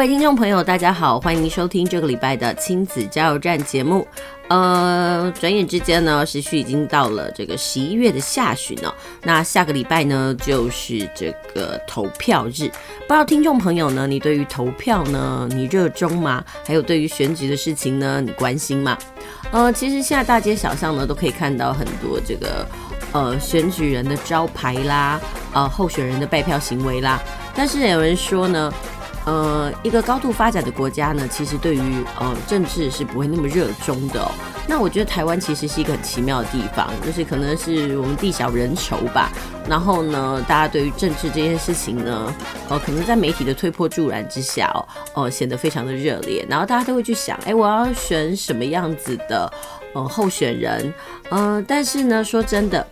各位听众朋友，大家好，欢迎收听这个礼拜的亲子加油站节目。呃，转眼之间呢，时序已经到了这个十一月的下旬了。那下个礼拜呢，就是这个投票日。不知道听众朋友呢，你对于投票呢，你热衷吗？还有对于选举的事情呢，你关心吗？呃，其实现在大街小巷呢，都可以看到很多这个呃选举人的招牌啦，呃候选人的拜票行为啦。但是有人说呢，呃，一个高度发展的国家呢，其实对于呃政治是不会那么热衷的。那我觉得台湾其实是一个很奇妙的地方，就是可能是我们地小人稠吧。然后呢，大家对于政治这件事情呢，呃，可能在媒体的推波助澜之下哦，呃，显得非常的热烈。然后大家都会去想，哎，我要选什么样子的呃候选人？嗯、呃，但是呢，说真的。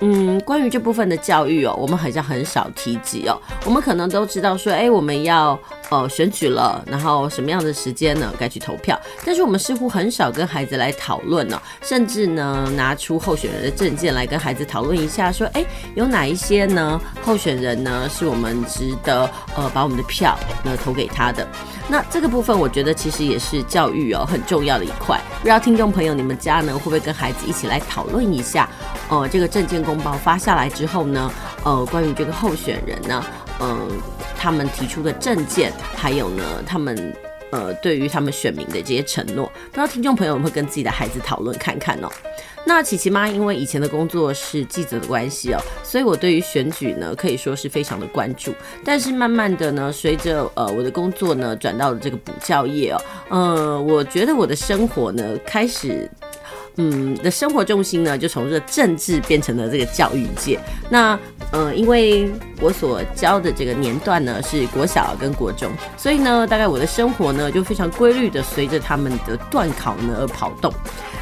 嗯，关于这部分的教育哦，我们好像很少提及哦。我们可能都知道说，哎，我们要呃选举了，然后什么样的时间呢该去投票？但是我们似乎很少跟孩子来讨论哦，甚至呢拿出候选人的证件来跟孩子讨论一下，说，哎，有哪一些呢候选人呢是我们值得呃把我们的票呢投给他的？那这个部分我觉得其实也是教育哦很重要的一块。不知道听众朋友你们家呢会不会跟孩子一起来讨论一下？呃，这个证件公报发下来之后呢，呃，关于这个候选人呢，嗯、他们提出的政见，还有呢，他们呃，对于他们选民的这些承诺，不知道听众朋友们会跟自己的孩子讨论看看哦。那琪琪妈因为以前的工作是记者的关系哦，所以我对于选举呢可以说是非常的关注。但是慢慢的呢，随着呃我的工作呢转到了这个补教业哦，呃，我觉得我的生活呢开始。嗯，的生活重心呢，就从这个政治变成了这个教育界。那，呃，因为我所教的这个年段呢是国小跟国中，所以呢，大概我的生活呢就非常规律的随着他们的段考呢而跑动。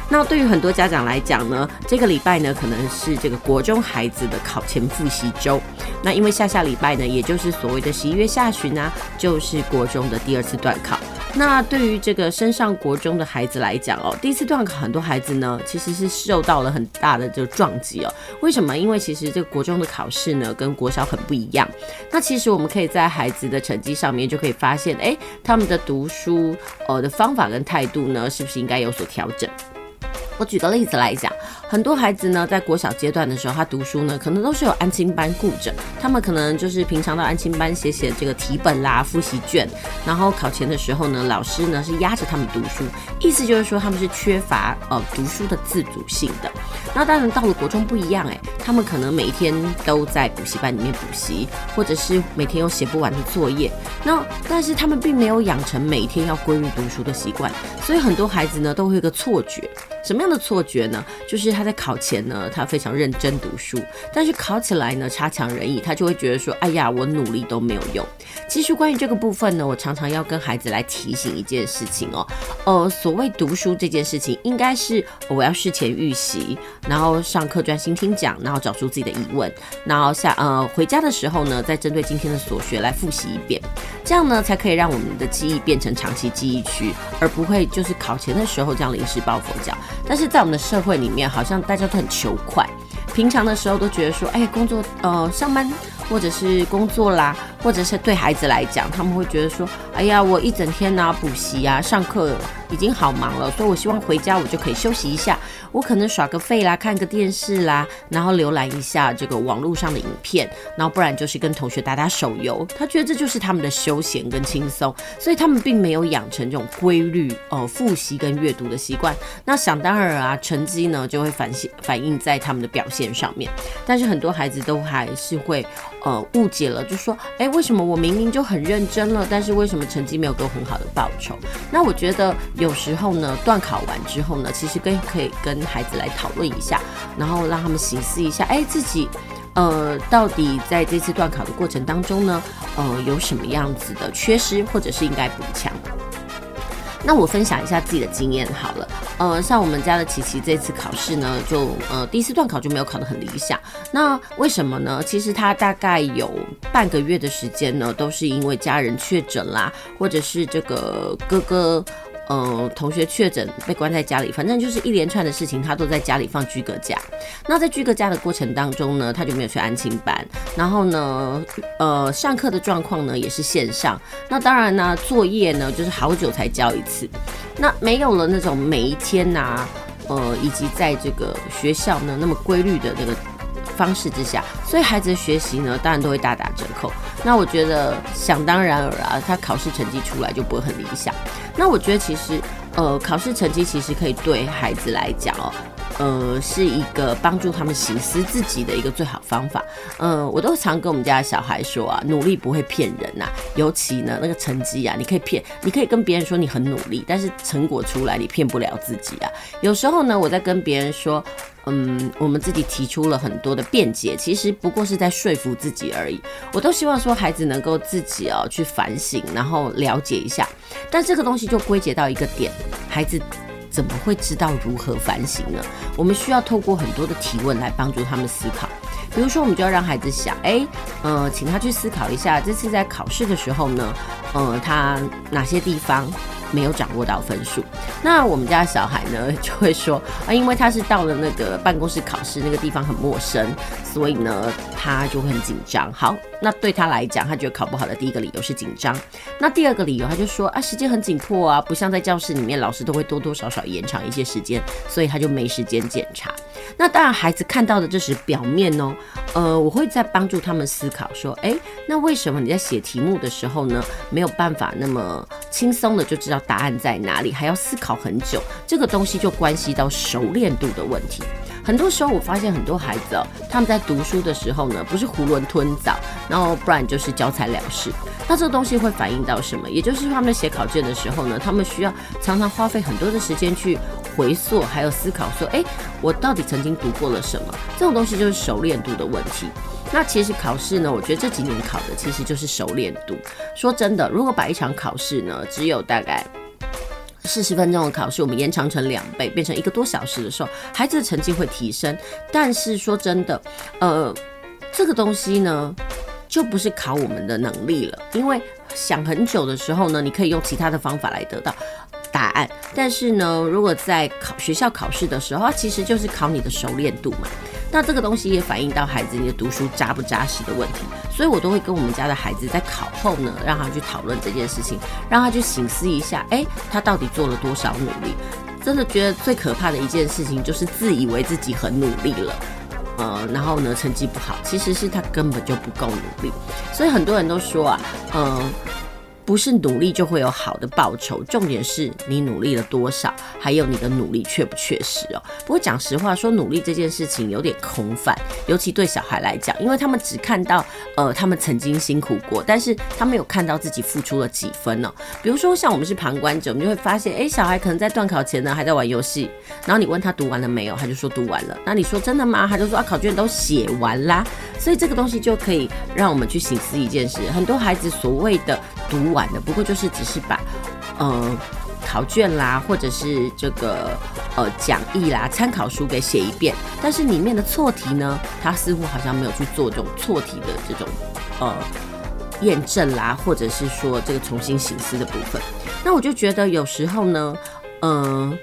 那对于很多家长来讲呢，这个礼拜呢可能是这个国中孩子的考前复习周。那因为下下礼拜呢，也就是所谓的十一月下旬啊，就是国中的第二次段考。那对于这个升上国中的孩子来讲哦，第一次段考很多孩子呢其实是受到了很大的这个撞击哦。为什么？因为其实这个国中的考试呢跟国小很不一样。那其实我们可以在孩子的成绩上面就可以发现，哎，他们的读书呃的方法跟态度呢，是不是应该有所调整？我举个例子来讲，很多孩子呢，在国小阶段的时候，他读书呢，可能都是有安亲班顾着，他们可能就是平常到安亲班写写这个题本啦、复习卷，然后考前的时候呢，老师呢是压着他们读书，意思就是说他们是缺乏呃读书的自主性的。那当然到了国中不一样诶，他们可能每天都在补习班里面补习，或者是每天有写不完的作业，那但是他们并没有养成每天要规律读书的习惯，所以很多孩子呢都会有个错觉。什么样的错觉呢？就是他在考前呢，他非常认真读书，但是考起来呢，差强人意，他就会觉得说，哎呀，我努力都没有用。其实关于这个部分呢，我常常要跟孩子来提醒一件事情哦，呃，所谓读书这件事情，应该是我要事前预习，然后上课专心听讲，然后找出自己的疑问，然后下呃回家的时候呢，再针对今天的所学来复习一遍，这样呢才可以让我们的记忆变成长期记忆区，而不会就是考前的时候这样临时抱佛脚。但是在我们的社会里面，好像大家都很求快，平常的时候都觉得说，哎，工作，呃，上班或者是工作啦，或者是对孩子来讲，他们会觉得说，哎呀，我一整天啊，补习啊，上课。已经好忙了，所以我希望回家我就可以休息一下。我可能耍个废啦，看个电视啦，然后浏览一下这个网络上的影片，然后不然就是跟同学打打手游。他觉得这就是他们的休闲跟轻松，所以他们并没有养成这种规律呃复习跟阅读的习惯。那想当然啊，成绩呢就会反现反映在他们的表现上面。但是很多孩子都还是会呃误解了，就说哎，为什么我明明就很认真了，但是为什么成绩没有给我很好的报酬？那我觉得。有时候呢，段考完之后呢，其实跟可以跟孩子来讨论一下，然后让他们省思一下，哎，自己呃到底在这次段考的过程当中呢，呃有什么样子的缺失，或者是应该补强。那我分享一下自己的经验好了。呃，像我们家的琪琪这次考试呢，就呃第一次段考就没有考得很理想。那为什么呢？其实他大概有半个月的时间呢，都是因为家人确诊啦，或者是这个哥哥。呃，同学确诊被关在家里，反正就是一连串的事情，他都在家里放居隔假。那在居隔假的过程当中呢，他就没有去安亲班，然后呢，呃，上课的状况呢也是线上。那当然呢，作业呢就是好久才交一次。那没有了那种每一天呐、呃，以及在这个学校呢那么规律的那个方式之下，所以孩子的学习呢当然都会大打折扣。那我觉得想当然尔啊，他考试成绩出来就不会很理想。那我觉得其实，呃，考试成绩其实可以对孩子来讲哦，呃，是一个帮助他们省思自己的一个最好方法。呃，我都常跟我们家的小孩说啊，努力不会骗人呐，尤其呢那个成绩啊，你可以骗，你可以跟别人说你很努力，但是成果出来你骗不了自己啊。有时候呢，我在跟别人说。嗯，我们自己提出了很多的辩解，其实不过是在说服自己而已。我都希望说孩子能够自己哦去反省，然后了解一下。但这个东西就归结到一个点，孩子怎么会知道如何反省呢？我们需要透过很多的提问来帮助他们思考。比如说，我们就要让孩子想，哎，呃，请他去思考一下，这次在考试的时候呢，呃，他哪些地方没有掌握到分数，那我们家小孩呢 就会说啊，因为他是到了那个办公室考试，那个地方很陌生，所以呢他就会很紧张。好，那对他来讲，他觉得考不好的第一个理由是紧张。那第二个理由，他就说啊，时间很紧迫啊，不像在教室里面，老师都会多多少少延长一些时间，所以他就没时间检查。那当然，孩子看到的这是表面哦。呃，我会在帮助他们思考说，哎，那为什么你在写题目的时候呢，没有办法那么轻松的就知道答案在哪里，还要思考很久？这个东西就关系到熟练度的问题。很多时候，我发现很多孩子哦，他们在读书的时候呢，不是囫囵吞枣，然后不然就是交差了事。那这个东西会反映到什么？也就是他们写考卷的时候呢，他们需要常常花费很多的时间去回溯，还有思考说，哎，我到底曾经读过了什么？这种东西就是熟练度的问题。那其实考试呢，我觉得这几年考的其实就是熟练度。说真的，如果把一场考试呢，只有大概。四十分钟的考试，我们延长成两倍，变成一个多小时的时候，孩子的成绩会提升。但是说真的，呃，这个东西呢，就不是考我们的能力了，因为想很久的时候呢，你可以用其他的方法来得到答案。但是呢，如果在考学校考试的时候，它其实就是考你的熟练度嘛。那这个东西也反映到孩子你的读书扎不扎实的问题，所以我都会跟我们家的孩子在考后呢，让他去讨论这件事情，让他去醒思一下，哎，他到底做了多少努力？真的觉得最可怕的一件事情就是自以为自己很努力了，呃，然后呢成绩不好，其实是他根本就不够努力，所以很多人都说啊，嗯、呃。不是努力就会有好的报酬，重点是你努力了多少，还有你的努力确不确实哦。不过讲实话，说努力这件事情有点空泛，尤其对小孩来讲，因为他们只看到呃他们曾经辛苦过，但是他没有看到自己付出了几分哦。比如说像我们是旁观者，我们就会发现，哎，小孩可能在段考前呢还在玩游戏，然后你问他读完了没有，他就说读完了。那你说真的吗？他就说啊考卷都写完啦。所以这个东西就可以让我们去省思一件事，很多孩子所谓的读完的，不过就是只是把，呃，考卷啦，或者是这个呃讲义啦、参考书给写一遍，但是里面的错题呢，他似乎好像没有去做这种错题的这种呃验证啦，或者是说这个重新醒思的部分。那我就觉得有时候呢，嗯、呃，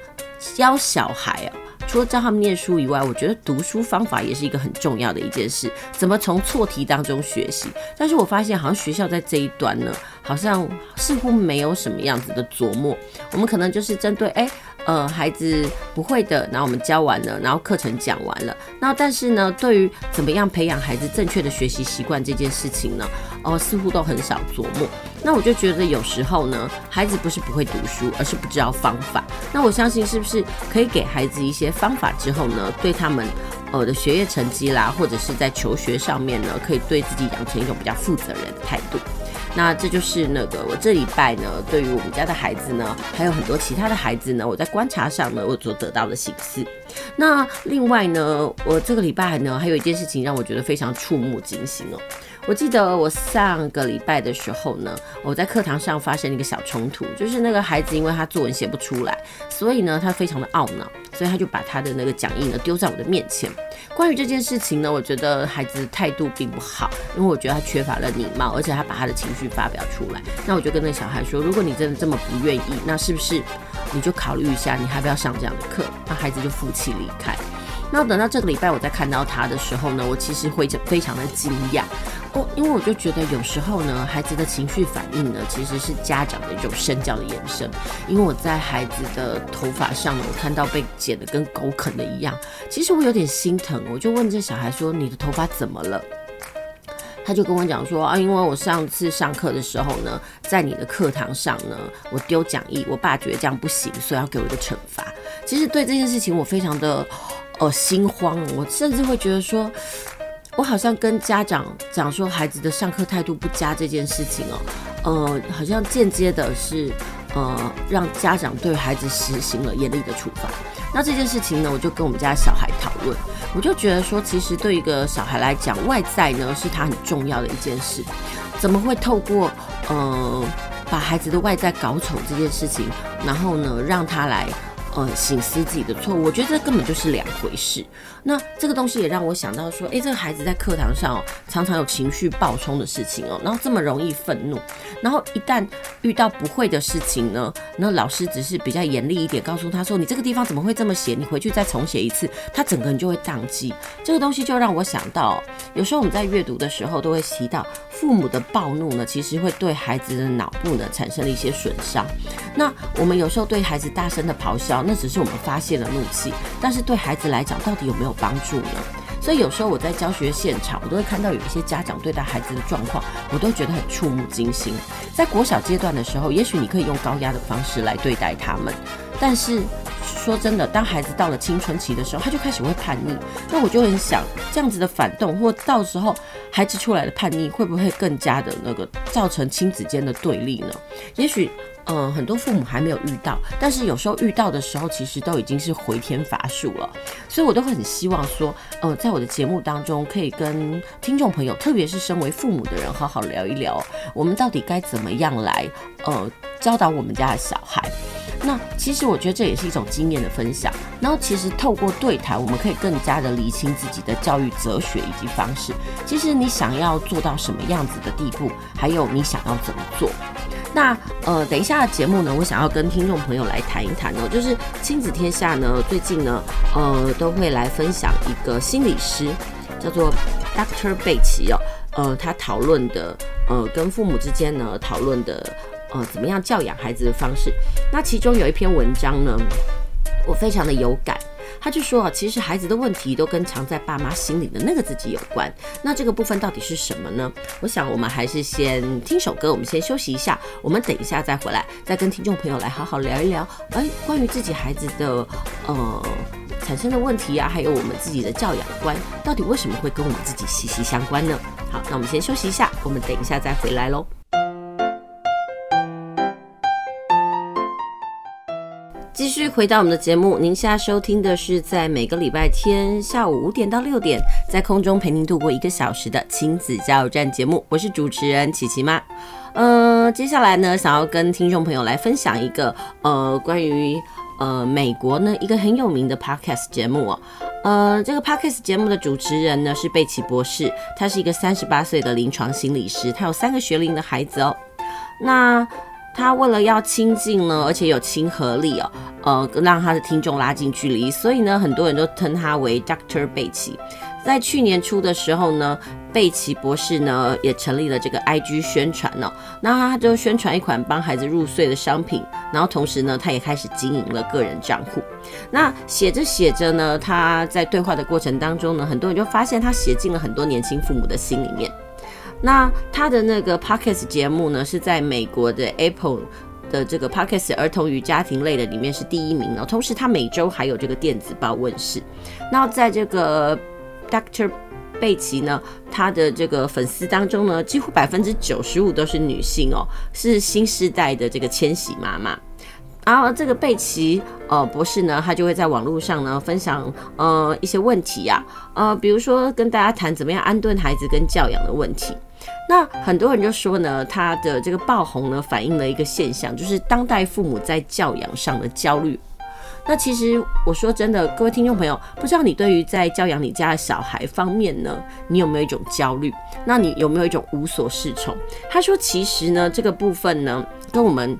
教小孩啊。除了教他们念书以外，我觉得读书方法也是一个很重要的一件事。怎么从错题当中学习？但是我发现好像学校在这一端呢，好像似乎没有什么样子的琢磨。我们可能就是针对哎。呃，孩子不会的，然后我们教完了，然后课程讲完了，那但是呢，对于怎么样培养孩子正确的学习习惯这件事情呢，哦、似乎都很少琢磨。那我就觉得有时候呢，孩子不是不会读书，而是不知道方法。那我相信是不是可以给孩子一些方法之后呢，对他们呃的学业成绩啦，或者是在求学上面呢，可以对自己养成一种比较负责任的态度。那这就是那个我这礼拜呢，对于我们家的孩子呢，还有很多其他的孩子呢，我在观察上呢，我所得到的省思。那另外呢，我这个礼拜呢，还有一件事情让我觉得非常触目惊心哦。我记得我上个礼拜的时候呢，我在课堂上发生了一个小冲突，就是那个孩子因为他作文写不出来，所以呢他非常的懊恼，所以他就把他的那个讲义呢丢在我的面前。关于这件事情呢，我觉得孩子态度并不好，因为我觉得他缺乏了礼貌，而且他把他的情绪发表出来。那我就跟那小孩说，如果你真的这么不愿意，那是不是你就考虑一下，你还不要上这样的课？那孩子就负气离开。那等到这个礼拜我再看到他的时候呢，我其实会非常的惊讶哦，因为我就觉得有时候呢，孩子的情绪反应呢，其实是家长的一种身教的延伸。因为我在孩子的头发上呢，我看到被剪得跟狗啃的一样，其实我有点心疼。我就问这小孩说：“你的头发怎么了？”他就跟我讲说：“啊，因为我上次上课的时候呢，在你的课堂上呢，我丢讲义，我爸觉得这样不行，所以要给我一个惩罚。”其实对这件事情，我非常的。哦，心慌！我甚至会觉得说，我好像跟家长讲说孩子的上课态度不佳这件事情哦，呃，好像间接的是呃让家长对孩子实行了严厉的处罚。那这件事情呢，我就跟我们家小孩讨论，我就觉得说，其实对一个小孩来讲，外在呢是他很重要的一件事，怎么会透过呃把孩子的外在搞丑这件事情，然后呢让他来。呃，醒思自己的错误，我觉得这根本就是两回事。那这个东西也让我想到说，诶，这个孩子在课堂上哦，常常有情绪爆冲的事情哦，然后这么容易愤怒，然后一旦遇到不会的事情呢，那老师只是比较严厉一点，告诉他说，你这个地方怎么会这么写？你回去再重写一次，他整个人就会宕机。这个东西就让我想到，有时候我们在阅读的时候都会提到，父母的暴怒呢，其实会对孩子的脑部呢产生了一些损伤。那我们有时候对孩子大声的咆哮。那只是我们发泄了怒气，但是对孩子来讲，到底有没有帮助呢？所以有时候我在教学现场，我都会看到有一些家长对待孩子的状况，我都觉得很触目惊心。在国小阶段的时候，也许你可以用高压的方式来对待他们，但是说真的，当孩子到了青春期的时候，他就开始会叛逆。那我就很想，这样子的反动，或到时候孩子出来的叛逆，会不会更加的那个造成亲子间的对立呢？也许。嗯，很多父母还没有遇到，但是有时候遇到的时候，其实都已经是回天乏术了。所以我都很希望说，呃，在我的节目当中，可以跟听众朋友，特别是身为父母的人，好好聊一聊，我们到底该怎么样来，呃，教导我们家的小孩。那其实我觉得这也是一种经验的分享。然后其实透过对谈，我们可以更加的厘清自己的教育哲学以及方式。其实你想要做到什么样子的地步，还有你想要怎么做。那呃，等一下节目呢，我想要跟听众朋友来谈一谈哦，就是亲子天下呢，最近呢，呃，都会来分享一个心理师，叫做 Dr. 贝奇哦，呃，他讨论的，呃，跟父母之间呢讨论的，呃，怎么样教养孩子的方式。那其中有一篇文章呢，我非常的有感。他就说啊，其实孩子的问题都跟藏在爸妈心里的那个自己有关。那这个部分到底是什么呢？我想我们还是先听首歌，我们先休息一下。我们等一下再回来，再跟听众朋友来好好聊一聊。哎，关于自己孩子的呃产生的问题啊，还有我们自己的教养观，到底为什么会跟我们自己息息相关呢？好，那我们先休息一下，我们等一下再回来喽。继续回到我们的节目，您现在收听的是在每个礼拜天下午五点到六点，在空中陪您度过一个小时的亲子加油站节目，我是主持人琪琪妈。呃，接下来呢，想要跟听众朋友来分享一个呃关于呃美国呢一个很有名的 podcast 节目哦。呃，这个 podcast 节目的主持人呢是贝奇博士，他是一个三十八岁的临床心理师，他有三个学龄的孩子哦。那他为了要亲近呢，而且有亲和力哦，呃，让他的听众拉近距离，所以呢，很多人都称他为 Doctor 贝奇。在去年初的时候呢，贝奇博士呢也成立了这个 IG 宣传哦，那他就宣传一款帮孩子入睡的商品，然后同时呢，他也开始经营了个人账户。那写着写着呢，他在对话的过程当中呢，很多人就发现他写进了很多年轻父母的心里面。那他的那个 Podcast 节目呢，是在美国的 Apple 的这个 Podcast 儿童与家庭类的里面是第一名哦。同时，他每周还有这个电子报问世。那在这个 Dr. 贝奇呢，他的这个粉丝当中呢，几乎百分之九十五都是女性哦，是新时代的这个千禧妈妈。然后这个贝奇呃博士呢，他就会在网络上呢分享呃一些问题呀、啊，呃比如说跟大家谈怎么样安顿孩子跟教养的问题。那很多人就说呢，他的这个爆红呢反映了一个现象，就是当代父母在教养上的焦虑。那其实我说真的，各位听众朋友，不知道你对于在教养你家的小孩方面呢，你有没有一种焦虑？那你有没有一种无所适从？他说，其实呢，这个部分呢，跟我们。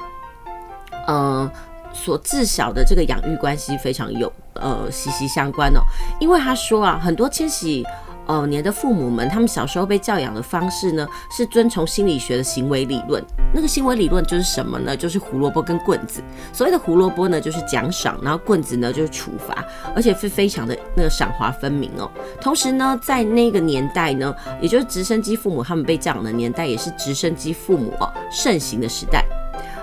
呃，所自小的这个养育关系非常有呃息息相关哦，因为他说啊，很多千禧哦，你的父母们，他们小时候被教养的方式呢，是遵从心理学的行为理论。那个行为理论就是什么呢？就是胡萝卜跟棍子。所谓的胡萝卜呢，就是奖赏，然后棍子呢就是处罚，而且是非常的那个赏罚分明哦。同时呢，在那个年代呢，也就是直升机父母他们被教养的年代，也是直升机父母哦盛行的时代，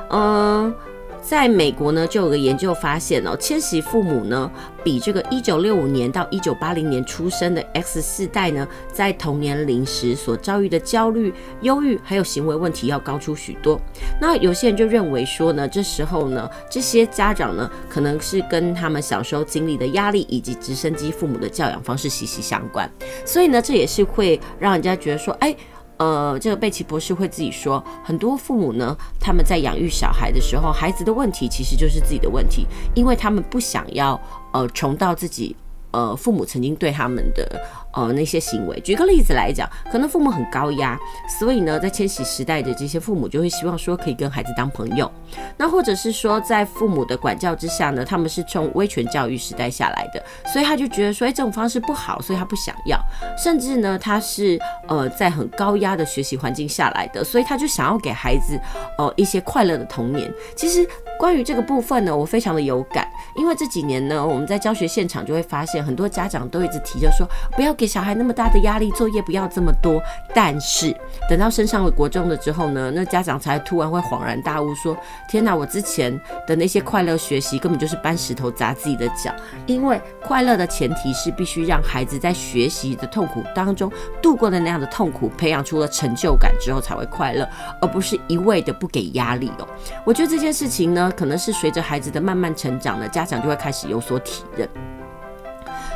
嗯、在美国呢，就有个研究发现哦，千禧父母呢，比这个一九六五年到一九八零年出生的 X 世代呢，在同年龄时所遭遇的焦虑、忧郁还有行为问题要高出许多。那有些人就认为说呢，这时候呢，这些家长呢，可能是跟他们小时候经历的压力以及直升机父母的教养方式息息相关。所以呢，这也是会让人家觉得说，哎。呃，这个贝奇博士会自己说，很多父母呢，他们在养育小孩的时候，孩子的问题其实就是自己的问题，因为他们不想要呃重到自己呃父母曾经对他们的。呃，那些行为，举个例子来讲，可能父母很高压，所以呢，在千禧时代的这些父母就会希望说可以跟孩子当朋友，那或者是说在父母的管教之下呢，他们是从威权教育时代下来的，所以他就觉得说，哎，这种方式不好，所以他不想要，甚至呢，他是呃在很高压的学习环境下来的，所以他就想要给孩子呃一些快乐的童年。其实关于这个部分呢，我非常的有感，因为这几年呢，我们在教学现场就会发现，很多家长都一直提着说不要。给小孩那么大的压力，作业不要这么多。但是等到升上了国中了之后呢，那家长才突然会恍然大悟，说：“天哪，我之前的那些快乐学习根本就是搬石头砸自己的脚。因为快乐的前提是必须让孩子在学习的痛苦当中度过的那样的痛苦，培养出了成就感之后才会快乐，而不是一味的不给压力哦。我觉得这件事情呢，可能是随着孩子的慢慢成长呢，家长就会开始有所体认。”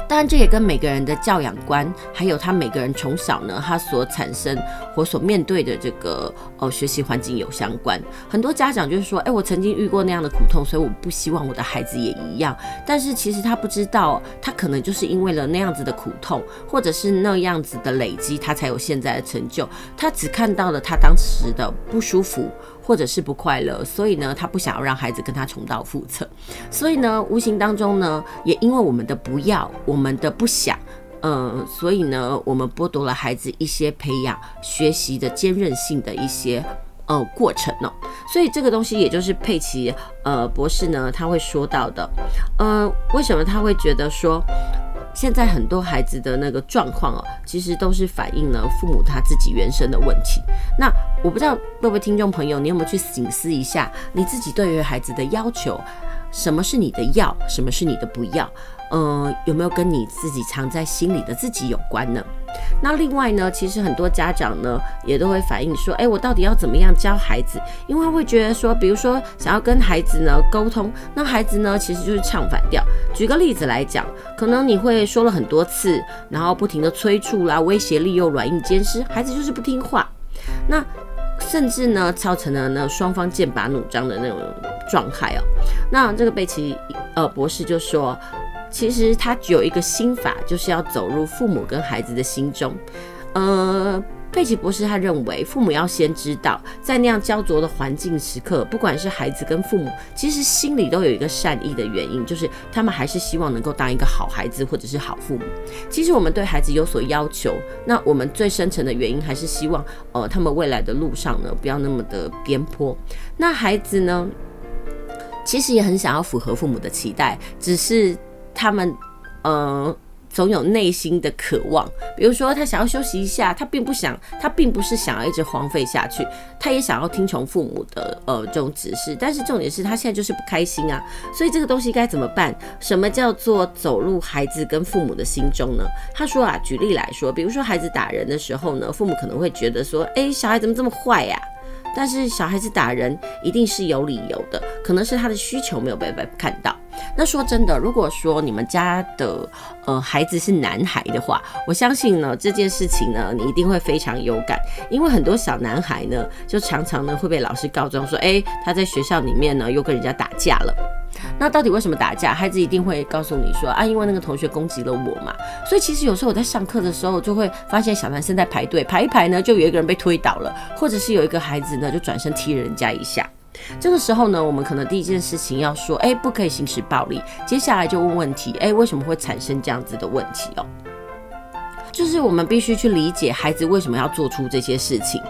当然，这也跟每个人的教养观，还有他每个人从小呢，他所产生或所面对的这个呃学习环境有相关。很多家长就是说，哎，我曾经遇过那样的苦痛，所以我不希望我的孩子也一样。但是其实他不知道，他可能就是因为了那样子的苦痛，或者是那样子的累积，他才有现在的成就。他只看到了他当时的不舒服。或者是不快乐，所以呢，他不想要让孩子跟他重蹈覆辙，所以呢，无形当中呢，也因为我们的不要，我们的不想，呃，所以呢，我们剥夺了孩子一些培养学习的坚韧性的一些呃过程哦。所以这个东西也就是佩奇呃博士呢他会说到的，呃，为什么他会觉得说？现在很多孩子的那个状况哦，其实都是反映了父母他自己原生的问题。那我不知道各位听众朋友，你有没有去醒思一下你自己对于孩子的要求？什么是你的要？什么是你的不要？呃，有没有跟你自己藏在心里的自己有关呢？那另外呢，其实很多家长呢也都会反映说，哎，我到底要怎么样教孩子？因为会觉得说，比如说想要跟孩子呢沟通，那孩子呢其实就是唱反调。举个例子来讲，可能你会说了很多次，然后不停的催促啦、威胁、利诱、软硬兼施，孩子就是不听话。那甚至呢，造成了那双方剑拔弩张的那种状态哦。那这个贝奇呃博士就说。其实他只有一个心法，就是要走入父母跟孩子的心中。呃，佩奇博士他认为，父母要先知道，在那样焦灼的环境时刻，不管是孩子跟父母，其实心里都有一个善意的原因，就是他们还是希望能够当一个好孩子或者是好父母。其实我们对孩子有所要求，那我们最深层的原因还是希望，呃，他们未来的路上呢，不要那么的边坡。那孩子呢，其实也很想要符合父母的期待，只是。他们，呃，总有内心的渴望。比如说，他想要休息一下，他并不想，他并不是想要一直荒废下去，他也想要听从父母的呃这种指示。但是重点是他现在就是不开心啊。所以这个东西该怎么办？什么叫做走入孩子跟父母的心中呢？他说啊，举例来说，比如说孩子打人的时候呢，父母可能会觉得说，哎，小孩怎么这么坏呀？但是小孩子打人一定是有理由的，可能是他的需求没有被被看到。那说真的，如果说你们家的呃孩子是男孩的话，我相信呢这件事情呢你一定会非常有感，因为很多小男孩呢就常常呢会被老师告状说，哎，他在学校里面呢又跟人家打架了。那到底为什么打架？孩子一定会告诉你说啊，因为那个同学攻击了我嘛。所以其实有时候我在上课的时候就会发现小男生在排队排一排呢，就有一个人被推倒了，或者是有一个孩子呢就转身踢人家一下。这个时候呢，我们可能第一件事情要说，哎，不可以行使暴力。接下来就问问题，哎，为什么会产生这样子的问题哦？就是我们必须去理解孩子为什么要做出这些事情。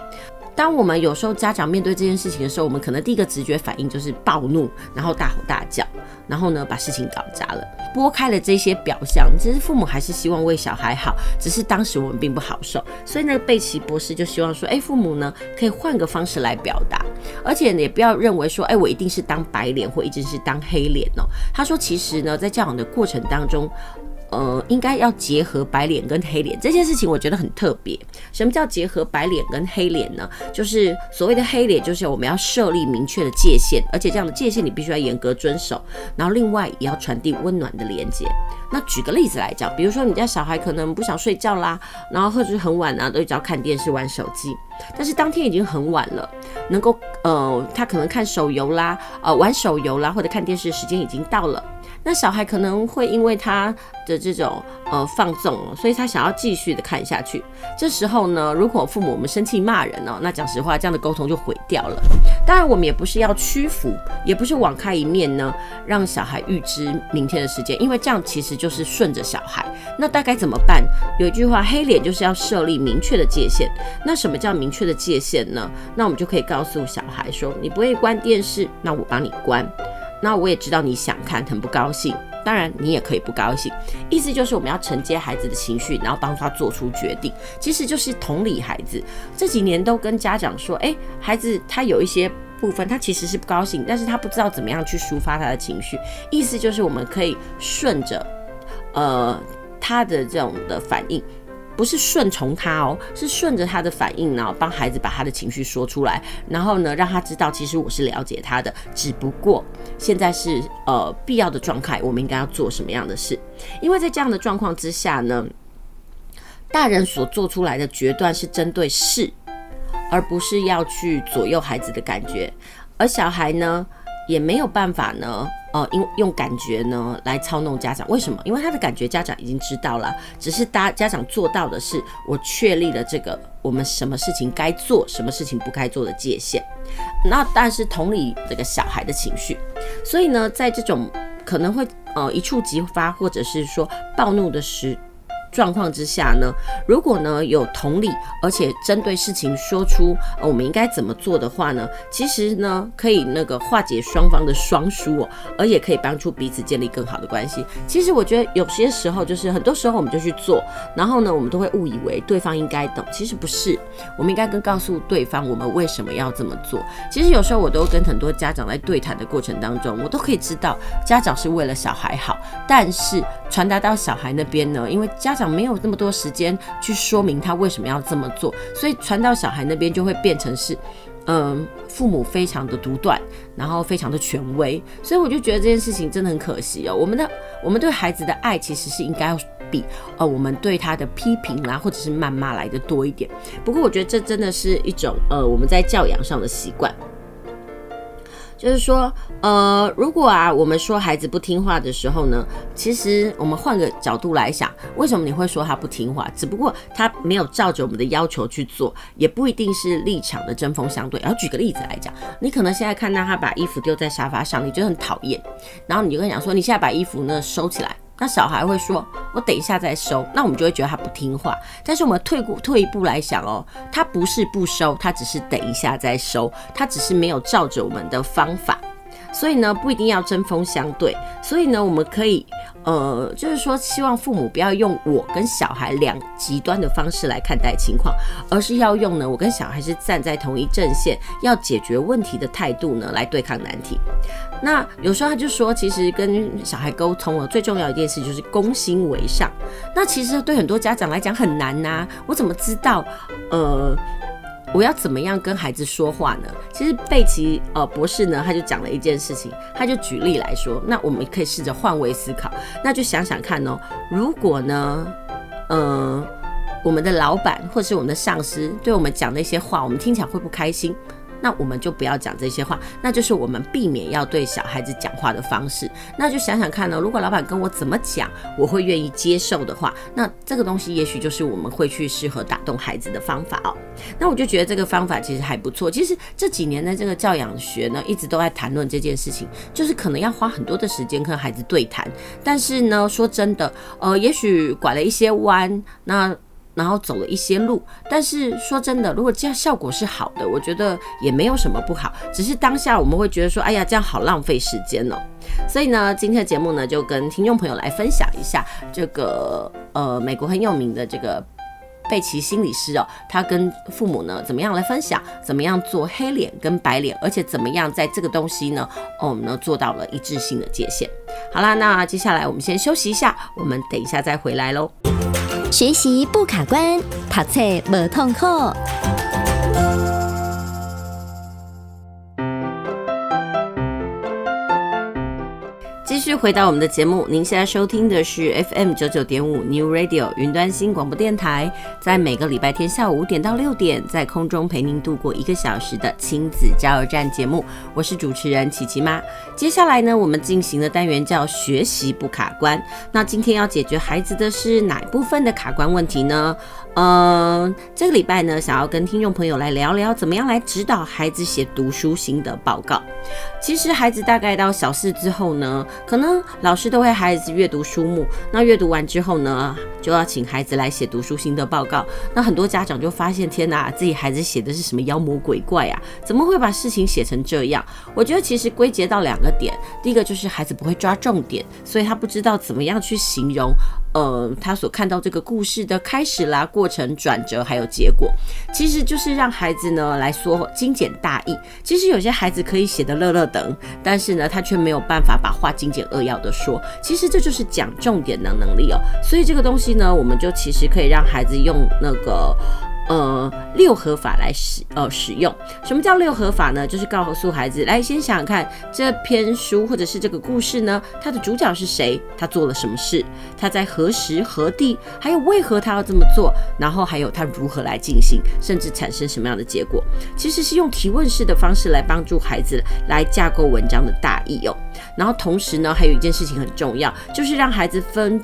当我们有时候家长面对这件事情的时候，我们可能第一个直觉反应就是暴怒，然后大吼大叫，然后呢把事情搞砸了，拨开了这些表象。其实父母还是希望为小孩好，只是当时我们并不好受。所以那个贝奇博士就希望说，哎，父母呢可以换个方式来表达，而且也不要认为说，哎，我一定是当白脸或一定是当黑脸哦。他说，其实呢在教养的过程当中。呃，应该要结合白脸跟黑脸这件事情，我觉得很特别。什么叫结合白脸跟黑脸呢？就是所谓的黑脸，就是我们要设立明确的界限，而且这样的界限你必须要严格遵守。然后另外也要传递温暖的连接。那举个例子来讲，比如说你家小孩可能不想睡觉啦，然后或者是很晚啊，都一直要看电视玩手机。但是当天已经很晚了，能够呃，他可能看手游啦，呃，玩手游啦，或者看电视的时间已经到了。那小孩可能会因为他的这种呃放纵，所以他想要继续的看下去。这时候呢，如果父母我们生气骂人哦，那讲实话，这样的沟通就毁掉了。当然，我们也不是要屈服，也不是网开一面呢，让小孩预知明天的时间，因为这样其实就是顺着小孩。那大概怎么办？有一句话，黑脸就是要设立明确的界限。那什么叫明确的界限呢？那我们就可以告诉小孩说，你不会关电视，那我帮你关。那我也知道你想看，很不高兴。当然，你也可以不高兴。意思就是我们要承接孩子的情绪，然后帮他做出决定。其实就是同理孩子。这几年都跟家长说，诶，孩子他有一些部分他其实是不高兴，但是他不知道怎么样去抒发他的情绪。意思就是我们可以顺着，呃，他的这种的反应。不是顺从他哦，是顺着他的反应呢，帮孩子把他的情绪说出来，然后呢，让他知道其实我是了解他的，只不过现在是呃必要的状态，我们应该要做什么样的事？因为在这样的状况之下呢，大人所做出来的决断是针对事，而不是要去左右孩子的感觉，而小孩呢，也没有办法呢。哦，用用感觉呢来操弄家长，为什么？因为他的感觉家长已经知道了，只是大家长做到的是，我确立了这个我们什么事情该做，什么事情不该做的界限。那但是同理这个小孩的情绪，所以呢，在这种可能会呃一触即发，或者是说暴怒的时。状况之下呢，如果呢有同理，而且针对事情说出我们应该怎么做的话呢，其实呢可以那个化解双方的双输哦，而也可以帮助彼此建立更好的关系。其实我觉得有些时候就是很多时候我们就去做，然后呢我们都会误以为对方应该懂，其实不是，我们应该跟告诉对方我们为什么要这么做。其实有时候我都跟很多家长在对谈的过程当中，我都可以知道家长是为了小孩好，但是传达到小孩那边呢，因为家长。没有那么多时间去说明他为什么要这么做，所以传到小孩那边就会变成是，嗯，父母非常的独断，然后非常的权威，所以我就觉得这件事情真的很可惜哦。我们的我们对孩子的爱其实是应该要比呃我们对他的批评啦或者是谩骂来的多一点。不过我觉得这真的是一种呃我们在教养上的习惯。就是说，呃，如果啊，我们说孩子不听话的时候呢，其实我们换个角度来想，为什么你会说他不听话？只不过他没有照着我们的要求去做，也不一定是立场的针锋相对。然后举个例子来讲，你可能现在看到他把衣服丢在沙发上，你觉得很讨厌，然后你就跟他讲说，你现在把衣服呢收起来。那小孩会说：“我等一下再收。”那我们就会觉得他不听话。但是我们退过退一步来想哦，他不是不收，他只是等一下再收，他只是没有照着我们的方法。所以呢，不一定要针锋相对。所以呢，我们可以。呃，就是说，希望父母不要用我跟小孩两极端的方式来看待情况，而是要用呢，我跟小孩是站在同一阵线，要解决问题的态度呢，来对抗难题。那有时候他就说，其实跟小孩沟通了最重要一件事就是攻心为上。那其实对很多家长来讲很难呐，我怎么知道？呃。我要怎么样跟孩子说话呢？其实贝奇呃博士呢，他就讲了一件事情，他就举例来说，那我们可以试着换位思考，那就想想看哦，如果呢，嗯、呃，我们的老板或是我们的上司对我们讲那些话，我们听起来会不开心。那我们就不要讲这些话，那就是我们避免要对小孩子讲话的方式。那就想想看呢，如果老板跟我怎么讲，我会愿意接受的话，那这个东西也许就是我们会去适合打动孩子的方法哦。那我就觉得这个方法其实还不错。其实这几年的这个教养学呢，一直都在谈论这件事情，就是可能要花很多的时间跟孩子对谈。但是呢，说真的，呃，也许拐了一些弯，那。然后走了一些路，但是说真的，如果这样效果是好的，我觉得也没有什么不好。只是当下我们会觉得说，哎呀，这样好浪费时间哦。所以呢，今天的节目呢，就跟听众朋友来分享一下这个呃，美国很有名的这个贝奇心理师哦，他跟父母呢怎么样来分享，怎么样做黑脸跟白脸，而且怎么样在这个东西呢，哦呢做到了一致性的界限。好啦，那接下来我们先休息一下，我们等一下再回来喽。学习不卡关，读册无痛苦。继续回到我们的节目，您现在收听的是 FM 九九点五 New Radio 云端新广播电台，在每个礼拜天下午五点到六点，在空中陪您度过一个小时的亲子加油站节目，我是主持人琪琪妈。接下来呢，我们进行的单元叫学习不卡关。那今天要解决孩子的是哪部分的卡关问题呢？嗯，这个礼拜呢，想要跟听众朋友来聊聊，怎么样来指导孩子写读书心得报告。其实孩子大概到小四之后呢，可能老师都会孩子阅读书目，那阅读完之后呢，就要请孩子来写读书心得报告。那很多家长就发现，天哪，自己孩子写的是什么妖魔鬼怪啊？怎么会把事情写成这样？我觉得其实归结到两个点，第一个就是孩子不会抓重点，所以他不知道怎么样去形容。呃，他所看到这个故事的开始啦、过程、转折，还有结果，其实就是让孩子呢来说精简大意。其实有些孩子可以写的乐乐等，但是呢，他却没有办法把话精简扼要的说。其实这就是讲重点的能力哦。所以这个东西呢，我们就其实可以让孩子用那个。呃，六合法来使呃使用，什么叫六合法呢？就是告诉孩子，来先想想看这篇书或者是这个故事呢，它的主角是谁？他做了什么事？他在何时何地？还有为何他要这么做？然后还有他如何来进行，甚至产生什么样的结果？其实是用提问式的方式来帮助孩子来架构文章的大意哦。然后同时呢，还有一件事情很重要，就是让孩子分。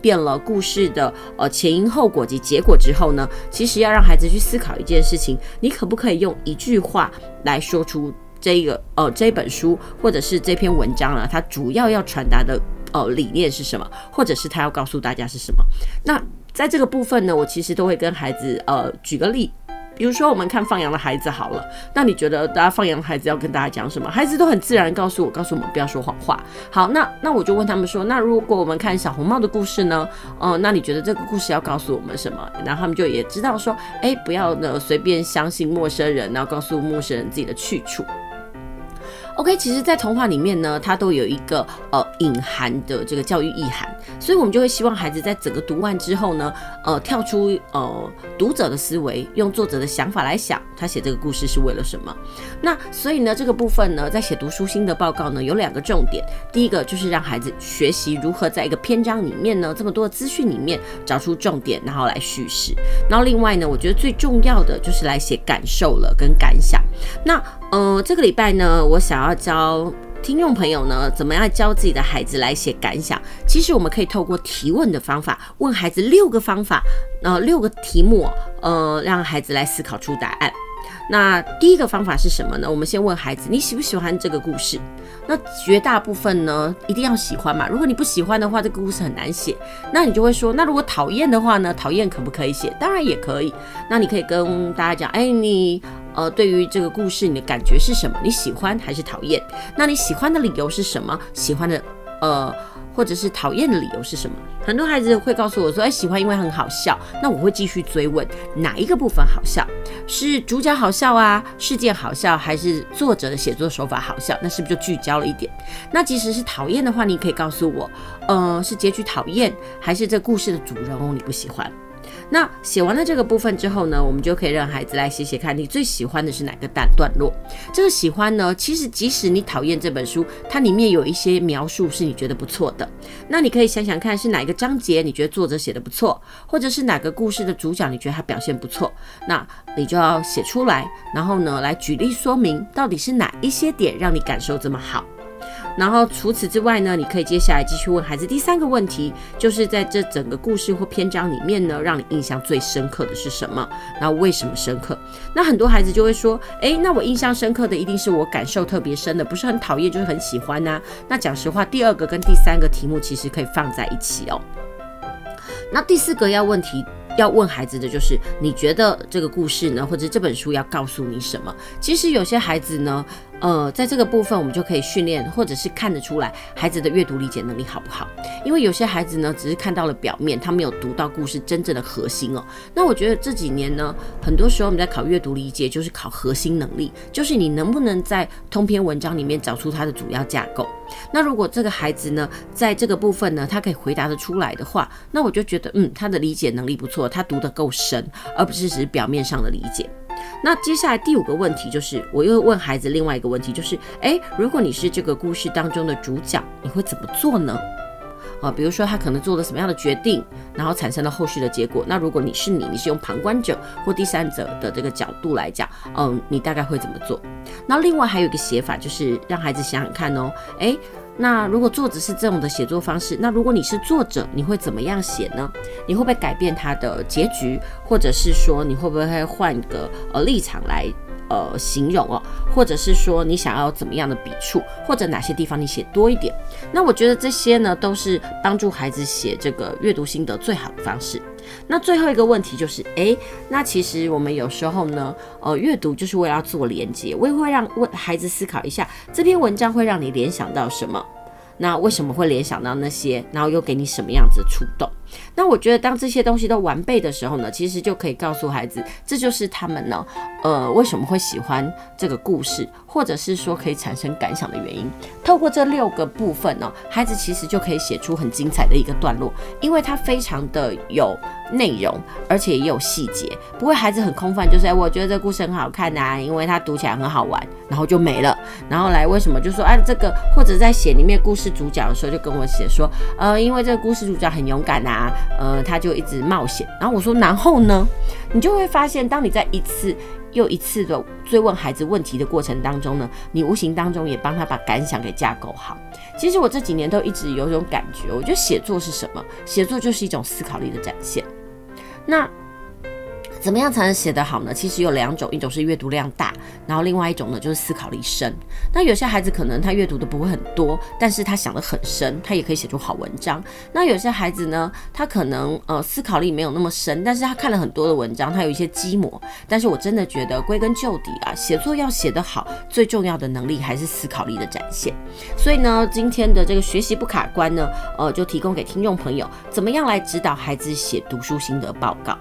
变了故事的呃前因后果及结果之后呢，其实要让孩子去思考一件事情：你可不可以用一句话来说出这个呃这本书或者是这篇文章啊，它主要要传达的呃理念是什么，或者是它要告诉大家是什么？那在这个部分呢，我其实都会跟孩子呃举个例。比如说，我们看放羊的孩子好了，那你觉得大家放羊的孩子要跟大家讲什么？孩子都很自然告诉我，告诉我们不要说谎话。好，那那我就问他们说，那如果我们看小红帽的故事呢？嗯、那你觉得这个故事要告诉我们什么？然后他们就也知道说，哎，不要呢随便相信陌生人，然后告诉陌生人自己的去处。OK，其实，在童话里面呢，它都有一个呃隐含的这个教育意涵，所以我们就会希望孩子在整个读完之后呢，呃，跳出呃读者的思维，用作者的想法来想，他写这个故事是为了什么。那所以呢，这个部分呢，在写读书心得报告呢，有两个重点，第一个就是让孩子学习如何在一个篇章里面呢，这么多的资讯里面找出重点，然后来叙事。然后另外呢，我觉得最重要的就是来写感受了跟感想。那呃，这个礼拜呢，我想要教听众朋友呢，怎么样教自己的孩子来写感想。其实我们可以透过提问的方法，问孩子六个方法，呃，六个题目，呃，让孩子来思考出答案。那第一个方法是什么呢？我们先问孩子，你喜不喜欢这个故事？那绝大部分呢，一定要喜欢嘛。如果你不喜欢的话，这个故事很难写。那你就会说，那如果讨厌的话呢？讨厌可不可以写？当然也可以。那你可以跟大家讲，哎，你 呃，对于这个故事，你的感觉是什么？你喜欢还是讨厌？那你喜欢的理由是什么？喜欢的呃。或者是讨厌的理由是什么？很多孩子会告诉我说：“哎，喜欢因为很好笑。”那我会继续追问哪一个部分好笑？是主角好笑啊，事件好笑，还是作者的写作手法好笑？那是不是就聚焦了一点？那即使是讨厌的话，你可以告诉我，呃，是结局讨厌，还是这故事的主人公你不喜欢？那写完了这个部分之后呢，我们就可以让孩子来写写看，你最喜欢的是哪个段段落？这个喜欢呢，其实即使你讨厌这本书，它里面有一些描述是你觉得不错的，那你可以想想看是哪一个章节你觉得作者写的不错，或者是哪个故事的主角你觉得他表现不错，那你就要写出来，然后呢来举例说明到底是哪一些点让你感受这么好。然后除此之外呢，你可以接下来继续问孩子第三个问题，就是在这整个故事或篇章里面呢，让你印象最深刻的是什么？那为什么深刻？那很多孩子就会说，诶，那我印象深刻的一定是我感受特别深的，不是很讨厌就是很喜欢呐。那讲实话，第二个跟第三个题目其实可以放在一起哦。那第四个要问题。要问孩子的就是，你觉得这个故事呢，或者这本书要告诉你什么？其实有些孩子呢，呃，在这个部分我们就可以训练，或者是看得出来孩子的阅读理解能力好不好。因为有些孩子呢，只是看到了表面，他没有读到故事真正的核心哦。那我觉得这几年呢，很多时候我们在考阅读理解，就是考核心能力，就是你能不能在通篇文章里面找出它的主要架构。那如果这个孩子呢，在这个部分呢，他可以回答得出来的话，那我就觉得，嗯，他的理解能力不错，他读得够深，而不是只是表面上的理解。那接下来第五个问题就是，我又问孩子另外一个问题，就是，诶，如果你是这个故事当中的主角，你会怎么做呢？啊，比如说他可能做了什么样的决定，然后产生了后续的结果。那如果你是你，你是用旁观者或第三者的这个角度来讲，嗯，你大概会怎么做？那另外还有一个写法，就是让孩子想想看哦，诶，那如果作者是这种的写作方式，那如果你是作者，你会怎么样写呢？你会不会改变他的结局，或者是说你会不会换个呃立场来？呃，形容哦，或者是说你想要怎么样的笔触，或者哪些地方你写多一点，那我觉得这些呢，都是帮助孩子写这个阅读心得最好的方式。那最后一个问题就是，诶，那其实我们有时候呢，呃，阅读就是为了要做连接，我也会让问孩子思考一下，这篇文章会让你联想到什么？那为什么会联想到那些？然后又给你什么样子触动？那我觉得，当这些东西都完备的时候呢，其实就可以告诉孩子，这就是他们呢，呃，为什么会喜欢这个故事，或者是说可以产生感想的原因。透过这六个部分呢，孩子其实就可以写出很精彩的一个段落，因为它非常的有内容，而且也有细节，不会孩子很空泛，就是哎，我觉得这故事很好看呐，因为它读起来很好玩，然后就没了。然后来为什么就说哎，这个或者在写里面故事主角的时候，就跟我写说，呃，因为这个故事主角很勇敢呐。啊，呃，他就一直冒险。然后我说，然后呢？你就会发现，当你在一次又一次的追问孩子问题的过程当中呢，你无形当中也帮他把感想给架构好。其实我这几年都一直有种感觉，我觉得写作是什么？写作就是一种思考力的展现。那。怎么样才能写得好呢？其实有两种，一种是阅读量大，然后另外一种呢就是思考力深。那有些孩子可能他阅读的不会很多，但是他想得很深，他也可以写出好文章。那有些孩子呢，他可能呃思考力没有那么深，但是他看了很多的文章，他有一些基模。但是我真的觉得归根究底啊，写作要写得好，最重要的能力还是思考力的展现。所以呢，今天的这个学习不卡关呢，呃，就提供给听众朋友，怎么样来指导孩子写读书心得报告。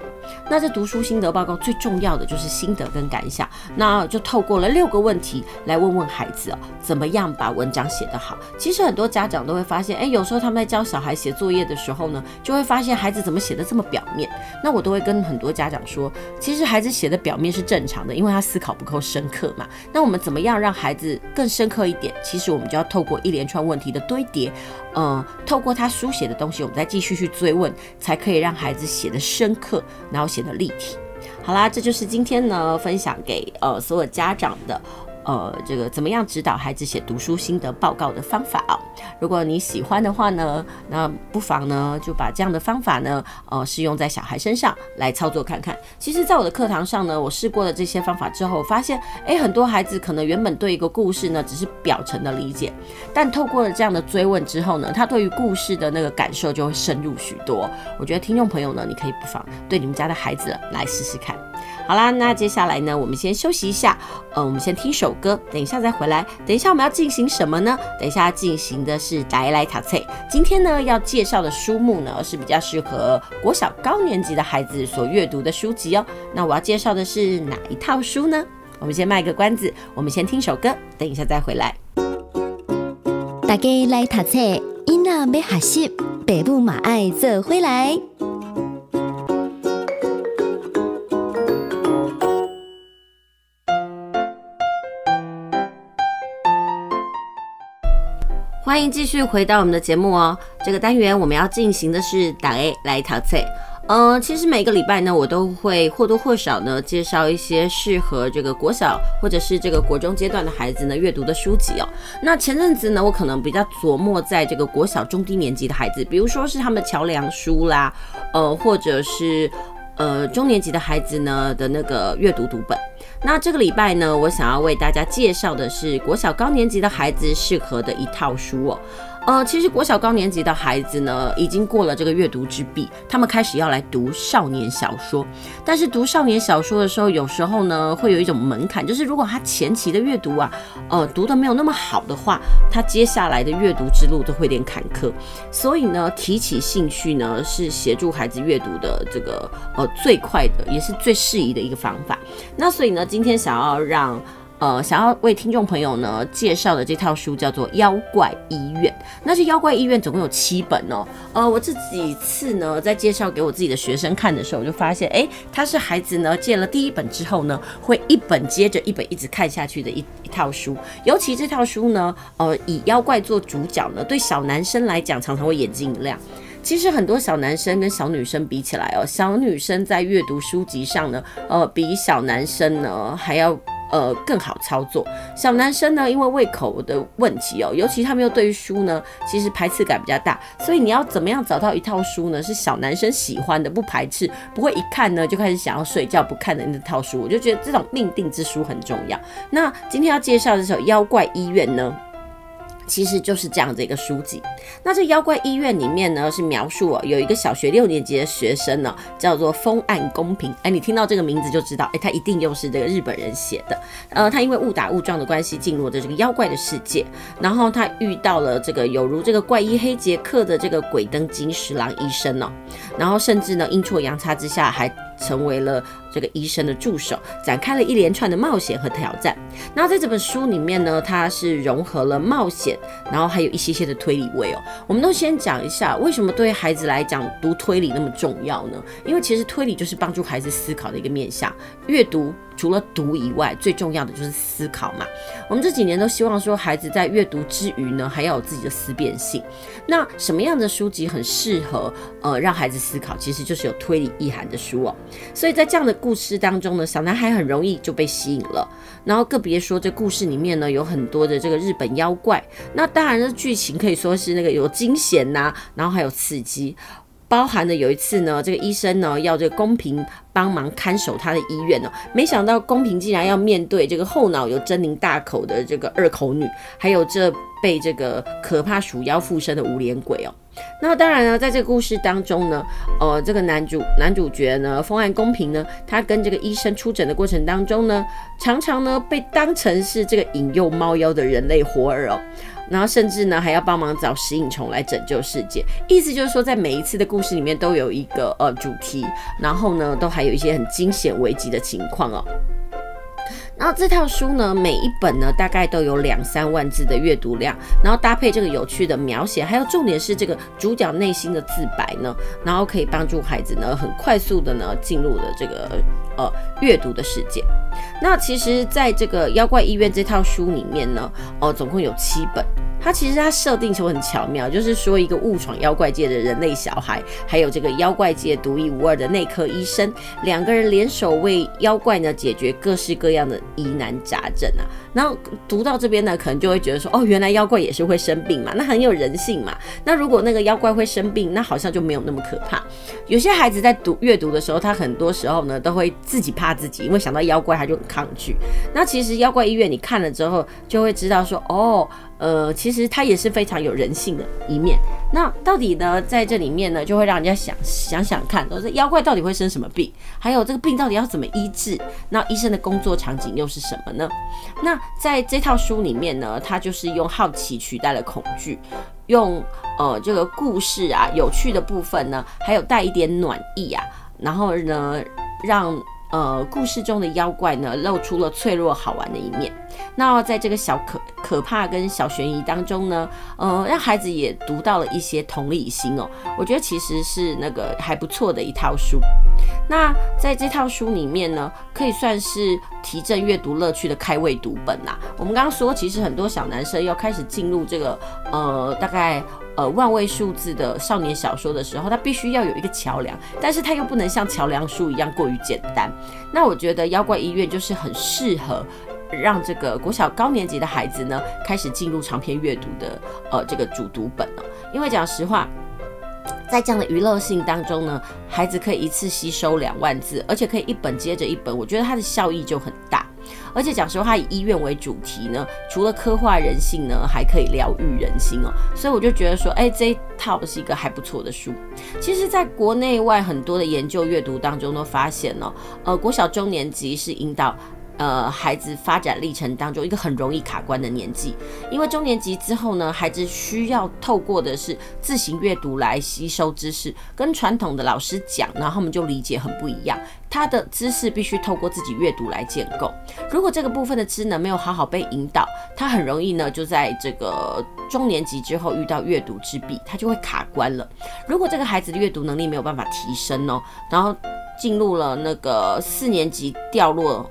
那这读书心得报告最重要的就是心得跟感想，那就透过了六个问题来问问孩子哦，怎么样把文章写得好。其实很多家长都会发现，哎，有时候他们在教小孩写作业的时候呢，就会发现孩子怎么写得这么表面。那我都会跟很多家长说，其实孩子写的表面是正常的，因为他思考不够深刻嘛。那我们怎么样让孩子更深刻一点？其实我们就要透过一连串问题的堆叠，嗯，透过他书写的东西，我们再继续去追问，才可以让孩子写得深刻。然后写得立体，好啦，这就是今天呢分享给呃所有家长的。呃，这个怎么样指导孩子写读书心得报告的方法啊？如果你喜欢的话呢，那不妨呢就把这样的方法呢，呃，适用在小孩身上来操作看看。其实，在我的课堂上呢，我试过了这些方法之后，发现，哎，很多孩子可能原本对一个故事呢只是表层的理解，但透过了这样的追问之后呢，他对于故事的那个感受就会深入许多。我觉得听众朋友呢，你可以不妨对你们家的孩子来试试看。好啦，那接下来呢，我们先休息一下，呃，我们先听首歌，等一下再回来。等一下我们要进行什么呢？等一下进行的是来来读册。今天呢要介绍的书目呢是比较适合国小高年级的孩子所阅读的书籍哦。那我要介绍的是哪一套书呢？我们先卖个关子，我们先听首歌，等一下再回来。大家来读册，囡仔要学习，爸母嘛爱做回来。欢迎继续回到我们的节目哦。这个单元我们要进行的是打 A 来读册。呃，其实每个礼拜呢，我都会或多或少呢介绍一些适合这个国小或者是这个国中阶段的孩子呢阅读的书籍哦。那前阵子呢，我可能比较琢磨在这个国小中低年级的孩子，比如说是他们的桥梁书啦，呃，或者是呃中年级的孩子呢的那个阅读读本。那这个礼拜呢，我想要为大家介绍的是国小高年级的孩子适合的一套书哦。呃，其实国小高年级的孩子呢，已经过了这个阅读之壁，他们开始要来读少年小说。但是读少年小说的时候，有时候呢，会有一种门槛，就是如果他前期的阅读啊，呃，读得没有那么好的话，他接下来的阅读之路都会有点坎坷。所以呢，提起兴趣呢，是协助孩子阅读的这个呃最快的，也是最适宜的一个方法。那所以呢，今天想要让。呃，想要为听众朋友呢介绍的这套书叫做《妖怪医院》，那这《妖怪医院》总共有七本哦。呃，我这几次呢在介绍给我自己的学生看的时候，我就发现，哎，他是孩子呢借了第一本之后呢，会一本接着一本一直看下去的一一套书。尤其这套书呢，呃，以妖怪做主角呢，对小男生来讲常常会眼睛一亮。其实很多小男生跟小女生比起来哦，小女生在阅读书籍上呢，呃，比小男生呢还要。呃，更好操作。小男生呢，因为胃口的问题哦，尤其他们又对于书呢，其实排斥感比较大，所以你要怎么样找到一套书呢，是小男生喜欢的，不排斥，不会一看呢就开始想要睡觉不看的那套书。我就觉得这种命定之书很重要。那今天要介绍的这首《妖怪医院》呢，其实就是这样的一个书籍。那这妖怪医院里面呢，是描述哦，有一个小学六年级的学生呢，叫做风岸公平。哎，你听到这个名字就知道，哎，他一定又是这个日本人写的。呃，他因为误打误撞的关系进入了这个妖怪的世界，然后他遇到了这个有如这个怪医黑杰克的这个鬼灯金十郎医生哦，然后甚至呢阴错阳差之下还。成为了这个医生的助手，展开了一连串的冒险和挑战。那在这本书里面呢，它是融合了冒险，然后还有一些些的推理味哦。我们都先讲一下，为什么对孩子来讲读推理那么重要呢？因为其实推理就是帮助孩子思考的一个面向，阅读。除了读以外，最重要的就是思考嘛。我们这几年都希望说，孩子在阅读之余呢，还要有自己的思辨性。那什么样的书籍很适合呃让孩子思考？其实就是有推理意涵的书哦。所以在这样的故事当中呢，小男孩很容易就被吸引了。然后更别说这故事里面呢，有很多的这个日本妖怪。那当然，这剧情可以说是那个有惊险呐，然后还有刺激。包含了有一次呢，这个医生呢要这个公平帮忙看守他的医院呢，没想到公平竟然要面对这个后脑有狰狞大口的这个二口女，还有这被这个可怕鼠妖附身的无脸鬼哦。那当然呢，在这个故事当中呢，呃，这个男主男主角呢，风岸公平呢，他跟这个医生出诊的过程当中呢，常常呢被当成是这个引诱猫妖的人类活儿哦。然后甚至呢，还要帮忙找食蚁虫来拯救世界。意思就是说，在每一次的故事里面都有一个呃主题，然后呢，都还有一些很惊险危机的情况哦。然后这套书呢，每一本呢大概都有两三万字的阅读量，然后搭配这个有趣的描写，还有重点是这个主角内心的自白呢，然后可以帮助孩子呢很快速的呢进入了这个呃阅读的世界。那其实，在这个妖怪医院这套书里面呢，哦、呃，总共有七本。它其实它设定就很巧妙，就是说一个误闯妖怪界的人类小孩，还有这个妖怪界独一无二的内科医生，两个人联手为妖怪呢解决各式各样的疑难杂症啊。然后读到这边呢，可能就会觉得说，哦，原来妖怪也是会生病嘛，那很有人性嘛。那如果那个妖怪会生病，那好像就没有那么可怕。有些孩子在读阅读的时候，他很多时候呢都会自己怕自己，因为想到妖怪他就很抗拒。那其实妖怪医院你看了之后，就会知道说，哦。呃，其实它也是非常有人性的一面。那到底呢，在这里面呢，就会让人家想想想看，都是妖怪到底会生什么病？还有这个病到底要怎么医治？那医生的工作场景又是什么呢？那在这套书里面呢，它就是用好奇取代了恐惧，用呃这个故事啊有趣的部分呢，还有带一点暖意啊，然后呢让。呃故事中的妖怪呢，露出了脆弱好玩的一面。那在这个小可可怕跟小悬疑当中呢，呃，让孩子也读到了一些同理心哦。我觉得其实是那个还不错的一套书。那在这套书里面呢，可以算是提振阅读乐趣的开胃读本啦。我们刚刚说，其实很多小男生要开始进入这个呃大概呃万位数字的少年小说的时候，他必须要有一个桥梁，但是他又不能像桥梁书一样过于简单。那我觉得《妖怪医院》就是很适合。让这个国小高年级的孩子呢，开始进入长篇阅读的呃这个主读本了。因为讲实话，在这样的娱乐性当中呢，孩子可以一次吸收两万字，而且可以一本接着一本，我觉得它的效益就很大。而且讲实话，以医院为主题呢，除了刻画人性呢，还可以疗愈人心哦。所以我就觉得说，哎，这一套是一个还不错的书。其实，在国内外很多的研究阅读当中都发现哦，呃，国小中年级是引导。呃，孩子发展历程当中一个很容易卡关的年纪，因为中年级之后呢，孩子需要透过的是自行阅读来吸收知识，跟传统的老师讲，然后他们就理解很不一样。他的知识必须透过自己阅读来建构。如果这个部分的知能没有好好被引导，他很容易呢就在这个中年级之后遇到阅读之壁，他就会卡关了。如果这个孩子的阅读能力没有办法提升哦，然后进入了那个四年级掉落。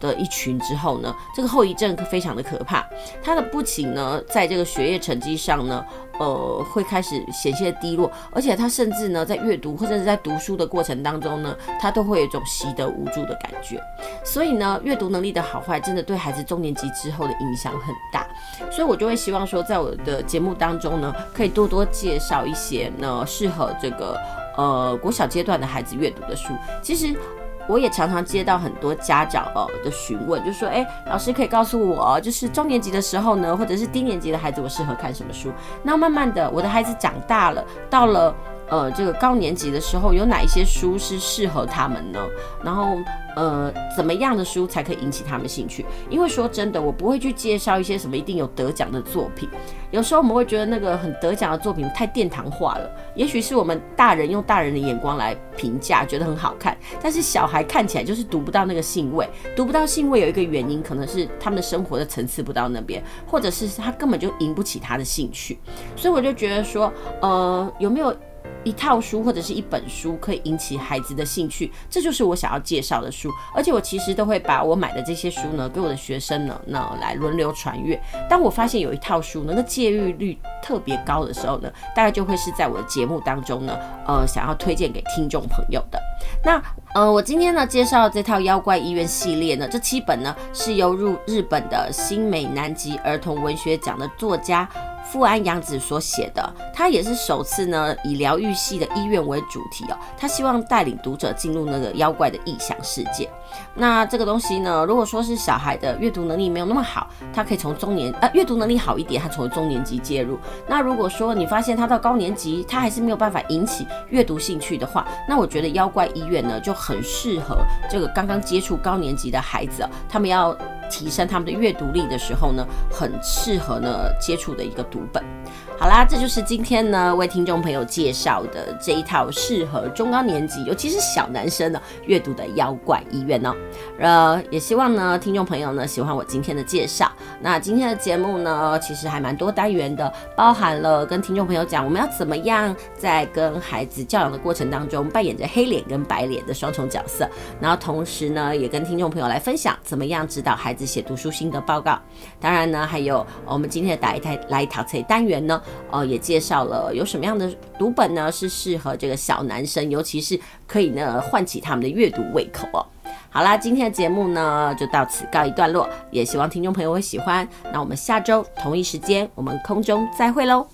的一群之后呢，这个后遗症非常的可怕。他的不仅呢，在这个学业成绩上呢，呃，会开始显现低落，而且他甚至呢，在阅读或者是在读书的过程当中呢，他都会有一种习得无助的感觉。所以呢，阅读能力的好坏，真的对孩子中年级之后的影响很大。所以我就会希望说，在我的节目当中呢，可以多多介绍一些呢，适合这个呃国小阶段的孩子阅读的书。其实。我也常常接到很多家长哦的询问，就说：“哎，老师可以告诉我，就是中年级的时候呢，或者是低年级的孩子，我适合看什么书？那慢慢的，我的孩子长大了，到了。”呃，这个高年级的时候有哪一些书是适合他们呢？然后，呃，怎么样的书才可以引起他们兴趣？因为说真的，我不会去介绍一些什么一定有得奖的作品。有时候我们会觉得那个很得奖的作品太殿堂化了，也许是我们大人用大人的眼光来评价，觉得很好看，但是小孩看起来就是读不到那个兴味，读不到兴味有一个原因，可能是他们的生活的层次不到那边，或者是他根本就引不起他的兴趣。所以我就觉得说，呃，有没有？一套书或者是一本书可以引起孩子的兴趣，这就是我想要介绍的书。而且我其实都会把我买的这些书呢，给我的学生呢，那来轮流传阅。当我发现有一套书那个借阅率特别高的时候呢，大概就会是在我的节目当中呢，呃，想要推荐给听众朋友的。那呃，我今天呢介绍这套《妖怪医院》系列呢，这七本呢是由入日本的新美南极儿童文学奖的作家。富安洋子所写的，他也是首次呢以疗愈系的医院为主题哦，他希望带领读者进入那个妖怪的异想世界。那这个东西呢，如果说是小孩的阅读能力没有那么好，他可以从中年呃阅读能力好一点，他从中年级介入。那如果说你发现他到高年级，他还是没有办法引起阅读兴趣的话，那我觉得妖怪医院呢就很适合这个刚刚接触高年级的孩子哦，他们要。提升他们的阅读力的时候呢，很适合呢接触的一个读本。好啦，这就是今天呢为听众朋友介绍的这一套适合中高年级，尤其是小男生的阅读的《妖怪医院》哦。呃，也希望呢听众朋友呢喜欢我今天的介绍。那今天的节目呢，其实还蛮多单元的，包含了跟听众朋友讲我们要怎么样在跟孩子教养的过程当中扮演着黑脸跟白脸的双重角色，然后同时呢也跟听众朋友来分享怎么样指导孩子写读书心得报告。当然呢，还有我们今天的打一台来一套词单元呢。哦，也介绍了有什么样的读本呢，是适合这个小男生，尤其是可以呢唤起他们的阅读胃口哦。好啦，今天的节目呢就到此告一段落，也希望听众朋友会喜欢。那我们下周同一时间，我们空中再会喽。